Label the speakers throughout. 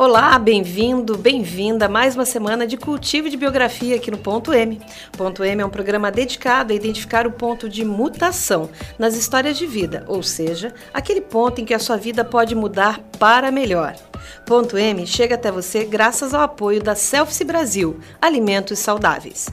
Speaker 1: Olá, bem-vindo, bem-vinda a mais uma semana de cultivo de biografia aqui no Ponto M. Ponto M é um programa dedicado a identificar o ponto de mutação nas histórias de vida, ou seja, aquele ponto em que a sua vida pode mudar para melhor. Ponto M chega até você graças ao apoio da Selfie Brasil, Alimentos Saudáveis.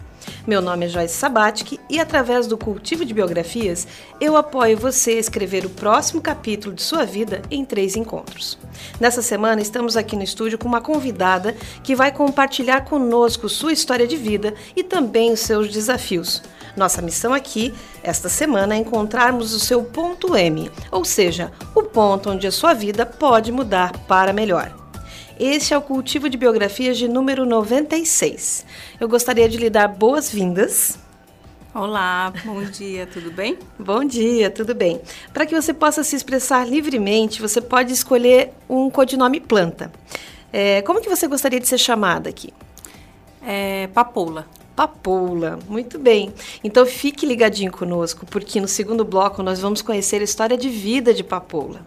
Speaker 1: Meu nome é Joyce Sabatic e através do cultivo de biografias, eu apoio você a escrever o próximo capítulo de sua vida em três encontros. Nessa semana estamos aqui no estúdio com uma convidada que vai compartilhar conosco sua história de vida e também os seus desafios. Nossa missão aqui, esta semana, é encontrarmos o seu ponto M, ou seja, o ponto onde a sua vida pode mudar para melhor. Este é o cultivo de biografias de número 96. Eu gostaria de lhe dar boas-vindas.
Speaker 2: Olá, bom dia, tudo bem?
Speaker 1: Bom dia, tudo bem. Para que você possa se expressar livremente, você pode escolher um codinome planta. É, como que você gostaria de ser chamada aqui?
Speaker 2: É, Papoula.
Speaker 1: Papoula, muito bem. Então fique ligadinho conosco, porque no segundo bloco nós vamos conhecer a história de vida de Papoula.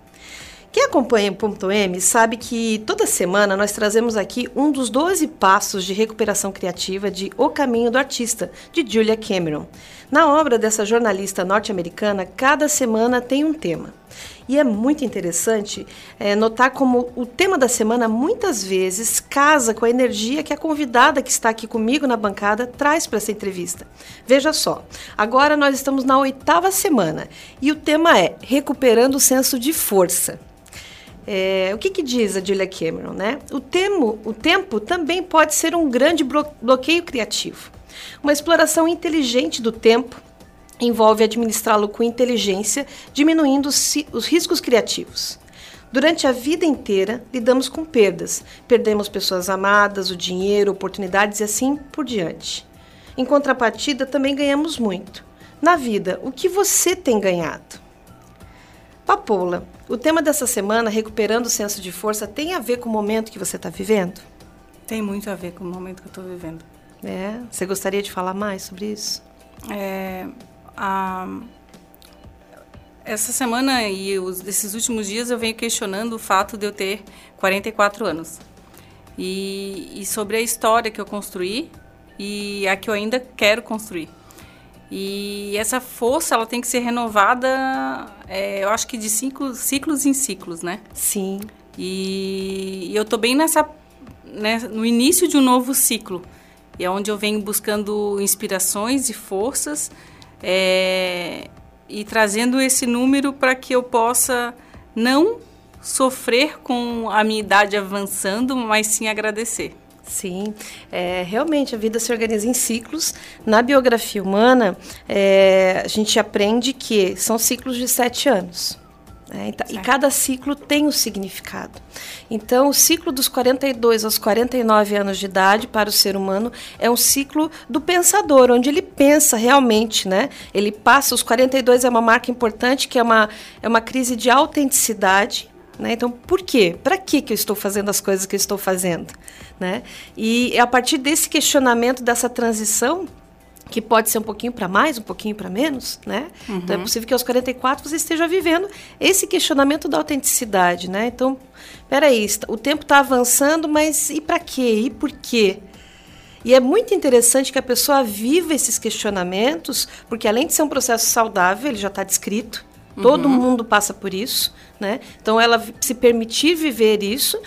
Speaker 1: Quem acompanha o Ponto M sabe que toda semana nós trazemos aqui um dos 12 passos de recuperação criativa de O Caminho do Artista, de Julia Cameron. Na obra dessa jornalista norte-americana, cada semana tem um tema. E é muito interessante é, notar como o tema da semana muitas vezes casa com a energia que a convidada que está aqui comigo na bancada traz para essa entrevista. Veja só, agora nós estamos na oitava semana e o tema é Recuperando o Senso de Força. É, o que, que, diz a Julia Cameron? Né? O, temo, o tempo também pode ser um grande bloqueio criativo. Uma exploração inteligente do tempo envolve administrá-lo com inteligência, diminuindo os, os riscos criativos. Durante a vida inteira, lidamos com perdas. Perdemos pessoas amadas, o dinheiro, oportunidades e assim por diante. Em contrapartida, também ganhamos muito. Na vida, o que você tem ganhado? Papoula, o tema dessa semana, recuperando o senso de força, tem a ver com o momento que você está vivendo?
Speaker 2: Tem muito a ver com o momento que eu estou vivendo.
Speaker 1: É? Você gostaria de falar mais sobre isso?
Speaker 2: É, a, essa semana e os, esses últimos dias eu venho questionando o fato de eu ter 44 anos. E, e sobre a história que eu construí e a que eu ainda quero construir. E essa força ela tem que ser renovada, é, eu acho que de cinco, ciclos em ciclos, né?
Speaker 1: Sim.
Speaker 2: E, e eu estou bem nessa, né, no início de um novo ciclo, é onde eu venho buscando inspirações e forças é, e trazendo esse número para que eu possa não sofrer com a minha idade avançando, mas sim agradecer.
Speaker 1: Sim, é, realmente a vida se organiza em ciclos. Na biografia humana, é, a gente aprende que são ciclos de sete anos. Né? E cada ciclo tem um significado. Então, o ciclo dos 42 aos 49 anos de idade para o ser humano é um ciclo do pensador, onde ele pensa realmente, né? Ele passa, os 42 é uma marca importante, que é uma, é uma crise de autenticidade, né? Então, por quê? Para que, eu estou fazendo as coisas que eu estou fazendo? Né? E a partir desse questionamento, dessa transição, que pode ser um pouquinho para mais, um pouquinho para menos, né? Uhum. Então é uhum. possível que aos 44 você esteja vivendo esse questionamento da autenticidade, né? Então, peraí, o tempo está avançando, mas e para quê? E por quê? E é muito interessante que a pessoa viva esses questionamentos, porque além de ser um processo saudável, ele já está descrito, Todo uhum. mundo passa por isso, né? Então ela se permitir viver isso.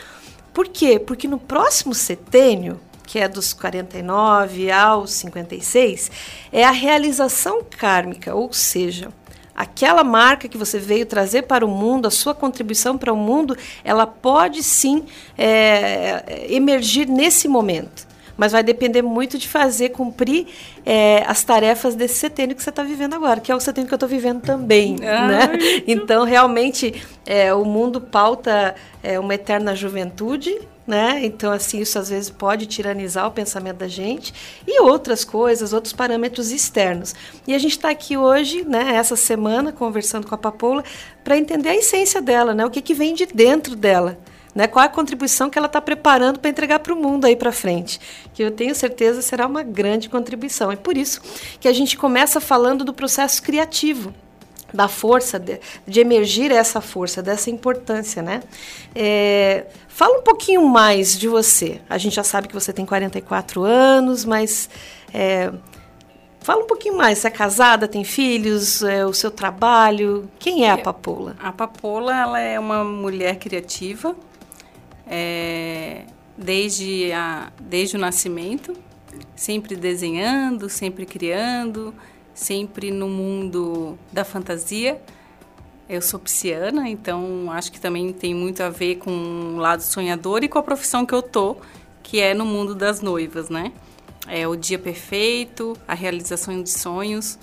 Speaker 1: Por quê? Porque no próximo setênio, que é dos 49 aos 56, é a realização kármica, ou seja, aquela marca que você veio trazer para o mundo, a sua contribuição para o mundo, ela pode sim é, emergir nesse momento mas vai depender muito de fazer cumprir é, as tarefas desse setênio que você está vivendo agora, que é o setênio que eu estou vivendo também. né? Então, realmente, é, o mundo pauta é, uma eterna juventude, né? Então, assim, isso às vezes pode tiranizar o pensamento da gente e outras coisas, outros parâmetros externos. E a gente está aqui hoje, né, essa semana, conversando com a Papoula, para entender a essência dela, né? O que, que vem de dentro dela né? Qual é a contribuição que ela está preparando para entregar para o mundo aí para frente? Que eu tenho certeza será uma grande contribuição. É por isso que a gente começa falando do processo criativo da força, de, de, emergir essa força, dessa importância, né? É, fala um pouquinho mais de você. A gente já sabe que você tem 44 anos, mas é, fala um pouquinho mais. Você é casada, tem filhos, é, o seu trabalho. Quem é a Papola?
Speaker 2: A Papola ela é uma mulher criativa, é, desde, a, desde o nascimento, sempre desenhando, sempre criando, sempre no mundo da fantasia. Eu sou pisciana, então acho que também tem muito a ver com o lado sonhador e com a profissão que eu tô, que é no mundo das noivas, né? É o dia perfeito, a realização de sonhos.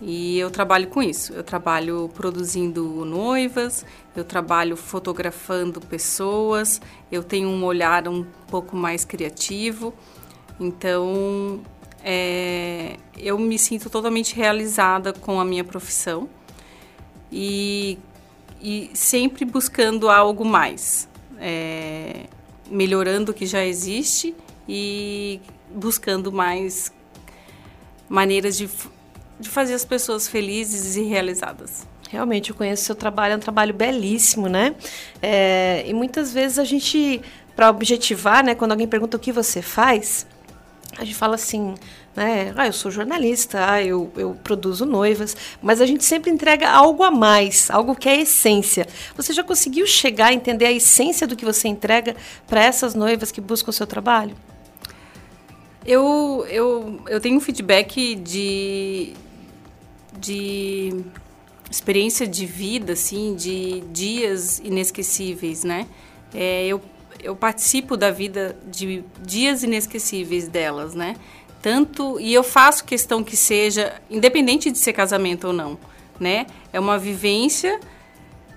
Speaker 2: E eu trabalho com isso. Eu trabalho produzindo noivas, eu trabalho fotografando pessoas, eu tenho um olhar um pouco mais criativo. Então, é, eu me sinto totalmente realizada com a minha profissão e, e sempre buscando algo mais, é, melhorando o que já existe e buscando mais maneiras de, de fazer as pessoas felizes e realizadas.
Speaker 1: Realmente, eu conheço o seu trabalho, é um trabalho belíssimo, né? É, e muitas vezes a gente, para objetivar, né, quando alguém pergunta o que você faz, a gente fala assim, né? Ah, eu sou jornalista, ah, eu, eu produzo noivas, mas a gente sempre entrega algo a mais, algo que é a essência. Você já conseguiu chegar a entender a essência do que você entrega para essas noivas que buscam o seu trabalho?
Speaker 2: Eu, eu, eu tenho um feedback de, de experiência de vida, assim, de dias inesquecíveis, né? É, eu eu participo da vida de dias inesquecíveis delas, né? Tanto e eu faço questão que seja independente de ser casamento ou não, né? É uma vivência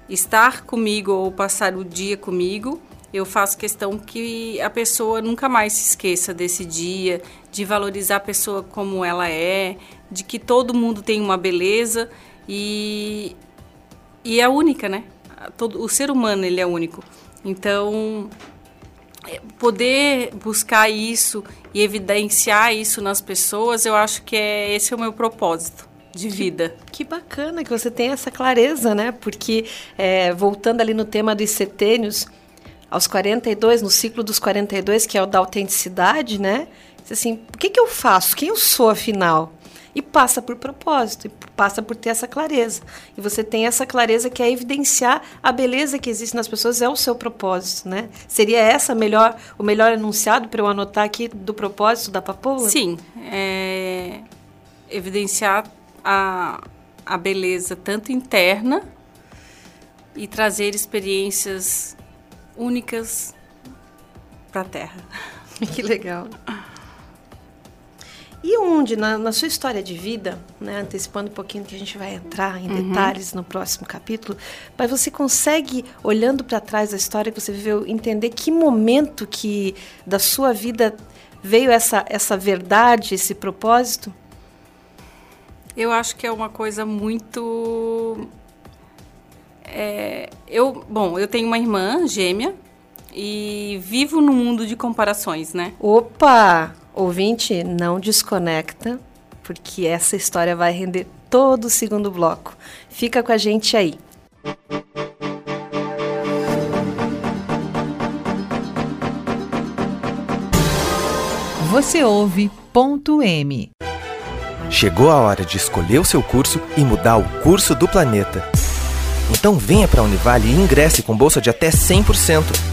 Speaker 2: estar comigo ou passar o dia comigo. Eu faço questão que a pessoa nunca mais se esqueça desse dia, de valorizar a pessoa como ela é, de que todo mundo tem uma beleza e e é única, né? Todo, o ser humano ele é único. Então é, poder buscar isso e evidenciar isso nas pessoas, eu acho que é esse é o meu propósito de vida.
Speaker 1: Que, que bacana que você tem essa clareza, né? Porque é, voltando ali no tema dos setênios, aos 42, no ciclo dos 42, que é o da autenticidade, né? Assim, o que, que eu faço? Quem eu sou afinal? E passa por propósito, e passa por ter essa clareza. E você tem essa clareza que é evidenciar a beleza que existe nas pessoas é o seu propósito, né? Seria essa melhor, o melhor enunciado para eu anotar aqui do propósito da Papoula?
Speaker 2: Sim, é evidenciar a, a beleza tanto interna e trazer experiências únicas para a Terra.
Speaker 1: Que legal. E onde, na, na, sua história de vida, né, antecipando um pouquinho que a gente vai entrar em uhum. detalhes no próximo capítulo, mas você consegue, olhando para trás da história que você viveu, entender que momento que da sua vida veio essa, essa verdade, esse propósito?
Speaker 2: Eu acho que é uma coisa muito. É, eu, bom, eu tenho uma irmã gêmea e vivo no mundo de comparações, né?
Speaker 1: Opa! Ouvinte, não desconecta, porque essa história vai render todo o segundo bloco. Fica com a gente aí.
Speaker 3: Você ouve ponto M.
Speaker 4: Chegou a hora de escolher o seu curso e mudar o curso do planeta. Então venha para a Univale e ingresse com bolsa de até 100%.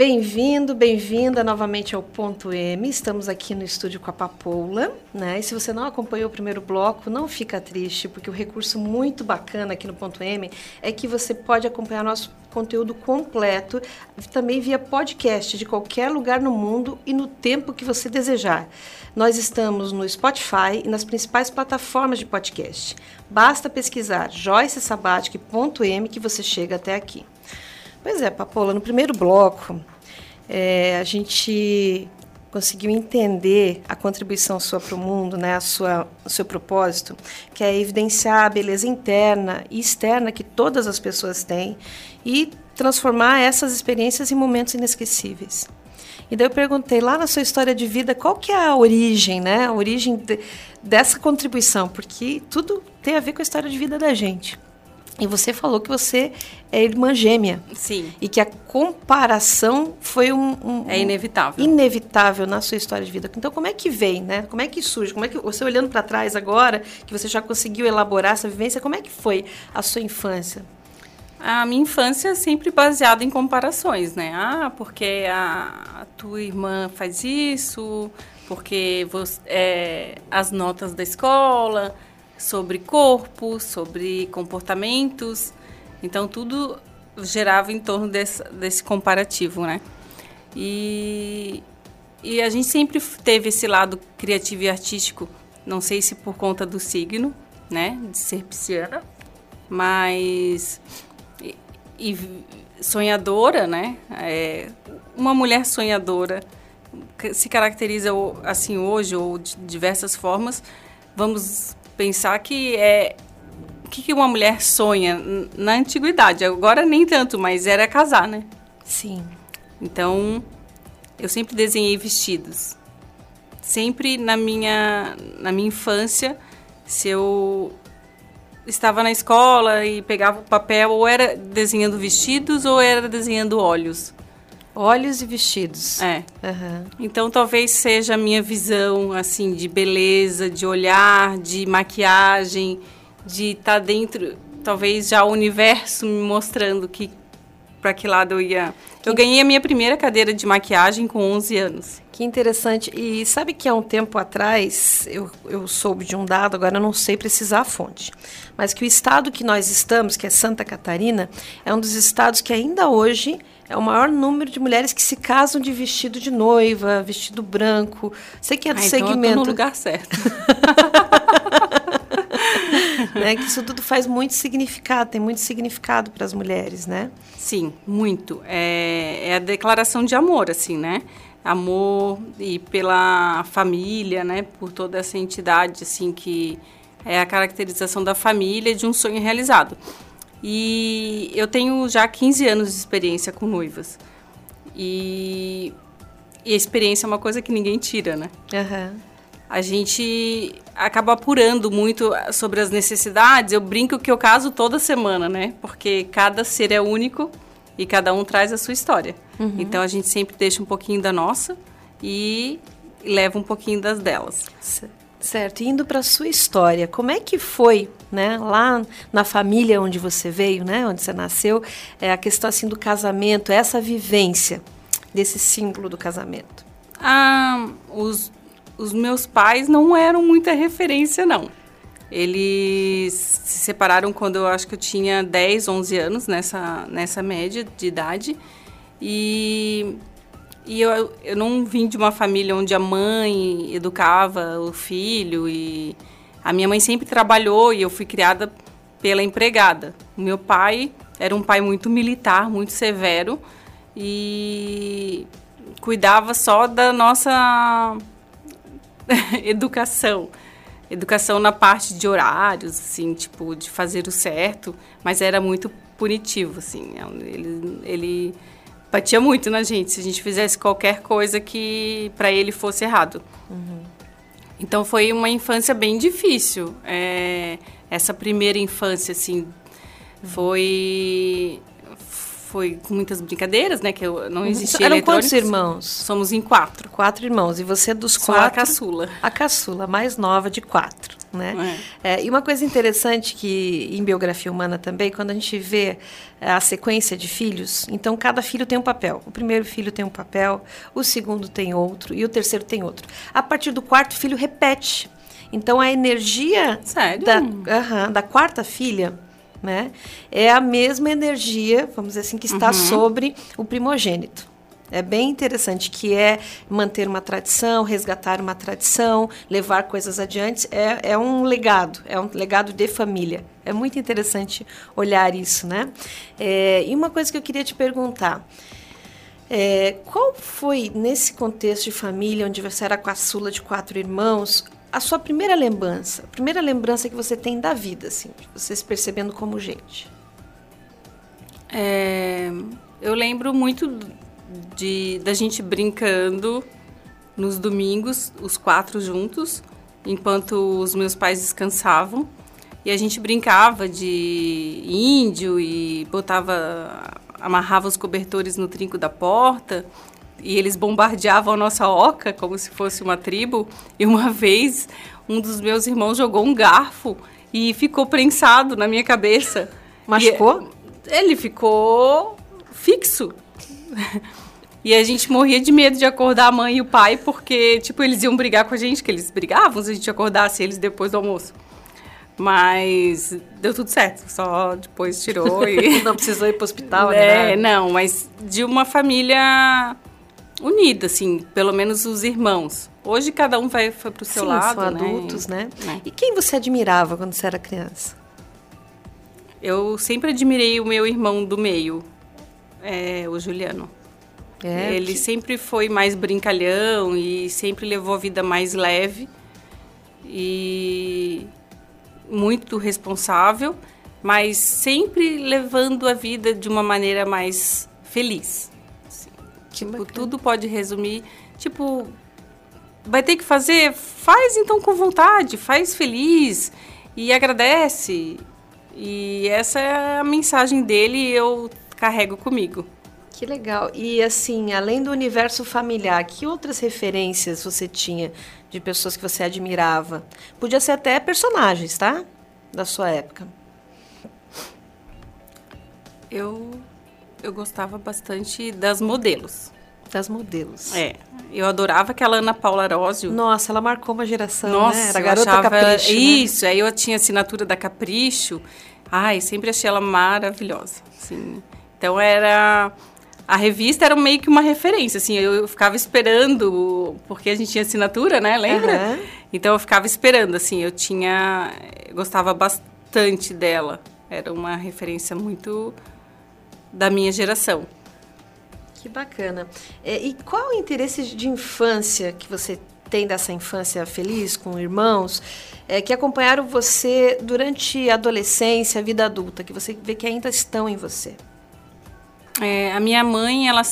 Speaker 1: Bem-vindo, bem-vinda novamente ao Ponto M. Estamos aqui no estúdio com a Papoula, né? E se você não acompanhou o primeiro bloco, não fica triste, porque o recurso muito bacana aqui no Ponto M é que você pode acompanhar nosso conteúdo completo, também via podcast de qualquer lugar no mundo e no tempo que você desejar. Nós estamos no Spotify e nas principais plataformas de podcast. Basta pesquisar Joyce Sabatic.m que você chega até aqui. Pois é, Papola, no primeiro bloco, é, a gente conseguiu entender a contribuição sua para o mundo, né, a sua, o seu propósito, que é evidenciar a beleza interna e externa que todas as pessoas têm e transformar essas experiências em momentos inesquecíveis. E daí eu perguntei lá na sua história de vida qual que é a origem, né? A origem de, dessa contribuição, porque tudo tem a ver com a história de vida da gente. E você falou que você é irmã gêmea.
Speaker 2: Sim.
Speaker 1: E que a comparação foi um, um
Speaker 2: é inevitável.
Speaker 1: Inevitável na sua história de vida. Então como é que vem, né? Como é que surge? Como é que você olhando para trás agora, que você já conseguiu elaborar essa vivência, como é que foi a sua infância?
Speaker 2: A minha infância é sempre baseada em comparações, né? Ah, porque a, a tua irmã faz isso, porque você, é, as notas da escola, sobre corpo, sobre comportamentos. Então, tudo gerava em torno desse, desse comparativo, né? E, e a gente sempre teve esse lado criativo e artístico, não sei se por conta do signo, né? De ser pisciana, mas e sonhadora, né? É, uma mulher sonhadora se caracteriza assim hoje ou de diversas formas. Vamos pensar que é o que, que uma mulher sonha na antiguidade. Agora nem tanto, mas era casar, né?
Speaker 1: Sim.
Speaker 2: Então eu sempre desenhei vestidos. Sempre na minha na minha infância, se eu estava na escola e pegava o papel, ou era desenhando vestidos ou era desenhando olhos.
Speaker 1: Olhos e vestidos.
Speaker 2: É. Uhum. Então talvez seja a minha visão assim de beleza, de olhar, de maquiagem, de estar tá dentro, talvez já o universo me mostrando que para que lado eu ia. Eu ganhei a minha primeira cadeira de maquiagem com 11 anos.
Speaker 1: Que interessante. E sabe que há um tempo atrás eu, eu soube de um dado, agora eu não sei precisar a fonte, mas que o estado que nós estamos, que é Santa Catarina, é um dos estados que ainda hoje é o maior número de mulheres que se casam de vestido de noiva, vestido branco. Sei que é do ah, segmento. Então eu
Speaker 2: tô no lugar certo.
Speaker 1: né? Que isso tudo faz muito significado, tem muito significado para as mulheres, né?
Speaker 2: Sim, muito. É, é a declaração de amor, assim, né? Amor e pela família, né? Por toda essa entidade, assim, que é a caracterização da família de um sonho realizado. E eu tenho já 15 anos de experiência com noivas. E, e a experiência é uma coisa que ninguém tira, né?
Speaker 1: Uhum
Speaker 2: a gente acaba apurando muito sobre as necessidades. Eu brinco que eu caso toda semana, né? Porque cada ser é único e cada um traz a sua história. Uhum. Então a gente sempre deixa um pouquinho da nossa e leva um pouquinho das delas.
Speaker 1: Certo. Indo para a sua história, como é que foi, né, lá na família onde você veio, né, onde você nasceu, é a questão assim do casamento, essa vivência desse símbolo do casamento?
Speaker 2: Ah, os os meus pais não eram muita referência, não. Eles se separaram quando eu acho que eu tinha 10, 11 anos, nessa, nessa média de idade. E, e eu, eu não vim de uma família onde a mãe educava o filho. E a minha mãe sempre trabalhou e eu fui criada pela empregada. O meu pai era um pai muito militar, muito severo e cuidava só da nossa educação. Educação na parte de horários, assim, tipo, de fazer o certo, mas era muito punitivo, assim. Ele, ele batia muito na gente se a gente fizesse qualquer coisa que para ele fosse errado.
Speaker 1: Uhum.
Speaker 2: Então foi uma infância bem difícil. É, essa primeira infância, assim, foi foi com muitas brincadeiras, né? Que eu, não existia
Speaker 1: Eram quantos irmãos?
Speaker 2: Somos em quatro.
Speaker 1: Quatro irmãos. E você é dos
Speaker 2: Sou
Speaker 1: quatro?
Speaker 2: a caçula.
Speaker 1: A caçula, mais nova de quatro, né? É. É, e uma coisa interessante que em biografia humana também, quando a gente vê a sequência de filhos, então cada filho tem um papel. O primeiro filho tem um papel, o segundo tem outro e o terceiro tem outro. A partir do quarto filho repete. Então a energia
Speaker 2: Sério?
Speaker 1: Da, uh da quarta filha né? É a mesma energia, vamos dizer assim, que está uhum. sobre o primogênito. É bem interessante, que é manter uma tradição, resgatar uma tradição, levar coisas adiante. É, é um legado, é um legado de família. É muito interessante olhar isso, né? É, e uma coisa que eu queria te perguntar. É, qual foi, nesse contexto de família, onde você era caçula de quatro irmãos, a sua primeira lembrança, a primeira lembrança que você tem da vida, assim, você se percebendo como gente?
Speaker 2: É, eu lembro muito de da gente brincando nos domingos, os quatro juntos, enquanto os meus pais descansavam. E a gente brincava de índio e botava, amarrava os cobertores no trinco da porta e eles bombardeavam a nossa oca como se fosse uma tribo. E uma vez, um dos meus irmãos jogou um garfo e ficou prensado na minha cabeça.
Speaker 1: Machucou?
Speaker 2: E ele ficou fixo. E a gente morria de medo de acordar a mãe e o pai, porque, tipo, eles iam brigar com a gente, que eles brigavam se a gente acordasse eles depois do almoço. Mas deu tudo certo, só depois tirou e...
Speaker 1: não precisou ir pro hospital,
Speaker 2: né? É, não, mas de uma família unida, assim, pelo menos os irmãos. Hoje cada um vai foi pro seu
Speaker 1: Sim,
Speaker 2: lado,
Speaker 1: são
Speaker 2: né?
Speaker 1: adultos, né? É. E quem você admirava quando você era criança?
Speaker 2: Eu sempre admirei o meu irmão do meio, é, o Juliano. É, Ele que... sempre foi mais brincalhão e sempre levou a vida mais leve e muito responsável, mas sempre levando a vida de uma maneira mais feliz. Tipo, tudo pode resumir. Tipo, vai ter que fazer? Faz então com vontade, faz feliz e agradece. E essa é a mensagem dele e eu carrego comigo.
Speaker 1: Que legal. E assim, além do universo familiar, que outras referências você tinha de pessoas que você admirava? Podia ser até personagens, tá? Da sua época.
Speaker 2: Eu eu gostava bastante das modelos.
Speaker 1: Das modelos.
Speaker 2: É. Eu adorava aquela Ana Paula Arósio.
Speaker 1: Nossa, ela marcou uma geração,
Speaker 2: Nossa,
Speaker 1: né? Era a garota achava... Capricho. Né?
Speaker 2: Isso, né? aí eu tinha assinatura da Capricho. Ai, sempre achei ela maravilhosa. Assim. Então era. A revista era meio que uma referência, assim, eu, eu ficava esperando, porque a gente tinha assinatura, né? Lembra? Uhum. Então eu ficava esperando, assim, eu tinha. Eu gostava bastante dela. Era uma referência muito da minha geração.
Speaker 1: Que bacana. É, e qual o interesse de infância que você tem dessa infância feliz com irmãos é, que acompanharam você durante a adolescência, a vida adulta, que você vê que ainda estão em você?
Speaker 2: É, a minha mãe, ela,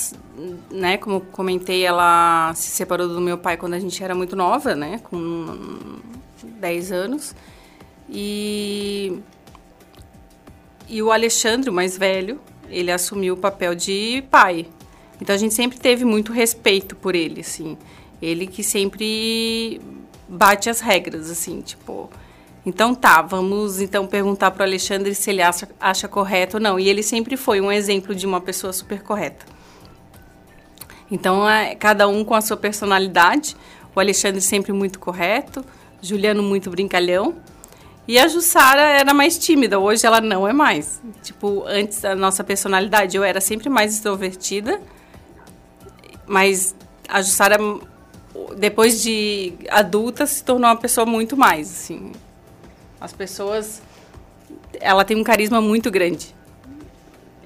Speaker 2: né, como comentei, ela se separou do meu pai quando a gente era muito nova, né, com 10 anos. E, e o Alexandre, o mais velho, ele assumiu o papel de pai. Então a gente sempre teve muito respeito por ele, assim. Ele que sempre bate as regras, assim, tipo. Então tá, vamos então perguntar para o Alexandre se ele acha, acha correto ou não. E ele sempre foi um exemplo de uma pessoa super correta. Então, é, cada um com a sua personalidade. O Alexandre sempre muito correto, Juliano muito brincalhão. E a Jussara era mais tímida, hoje ela não é mais. Tipo, antes da nossa personalidade, eu era sempre mais extrovertida, mas a Jussara, depois de adulta, se tornou uma pessoa muito mais, assim. As pessoas... Ela tem um carisma muito grande.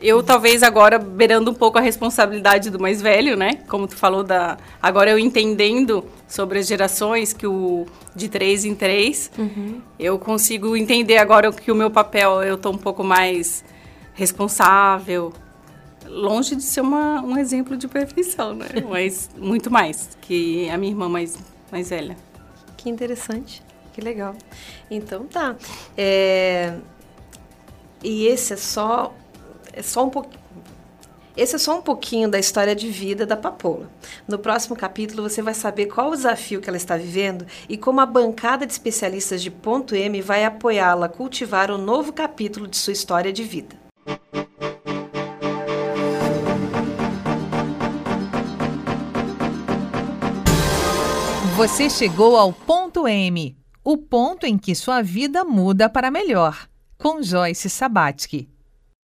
Speaker 2: Eu talvez agora beirando um pouco a responsabilidade do mais velho, né? Como tu falou da agora eu entendendo sobre as gerações que o de três em três, uhum. eu consigo entender agora que o meu papel eu tô um pouco mais responsável, longe de ser uma, um exemplo de perfeição, né? Mas muito mais que a minha irmã mais mais velha.
Speaker 1: Que interessante. Que legal. Então tá. É... E esse é só é só um pouquinho esse é só um pouquinho da história de vida da Papoula. No próximo capítulo você vai saber qual o desafio que ela está vivendo e como a bancada de especialistas de Ponto M vai apoiá-la a cultivar um novo capítulo de sua história de vida.
Speaker 3: Você chegou ao ponto M, o ponto em que sua vida muda para melhor, com Joyce Sabatsky.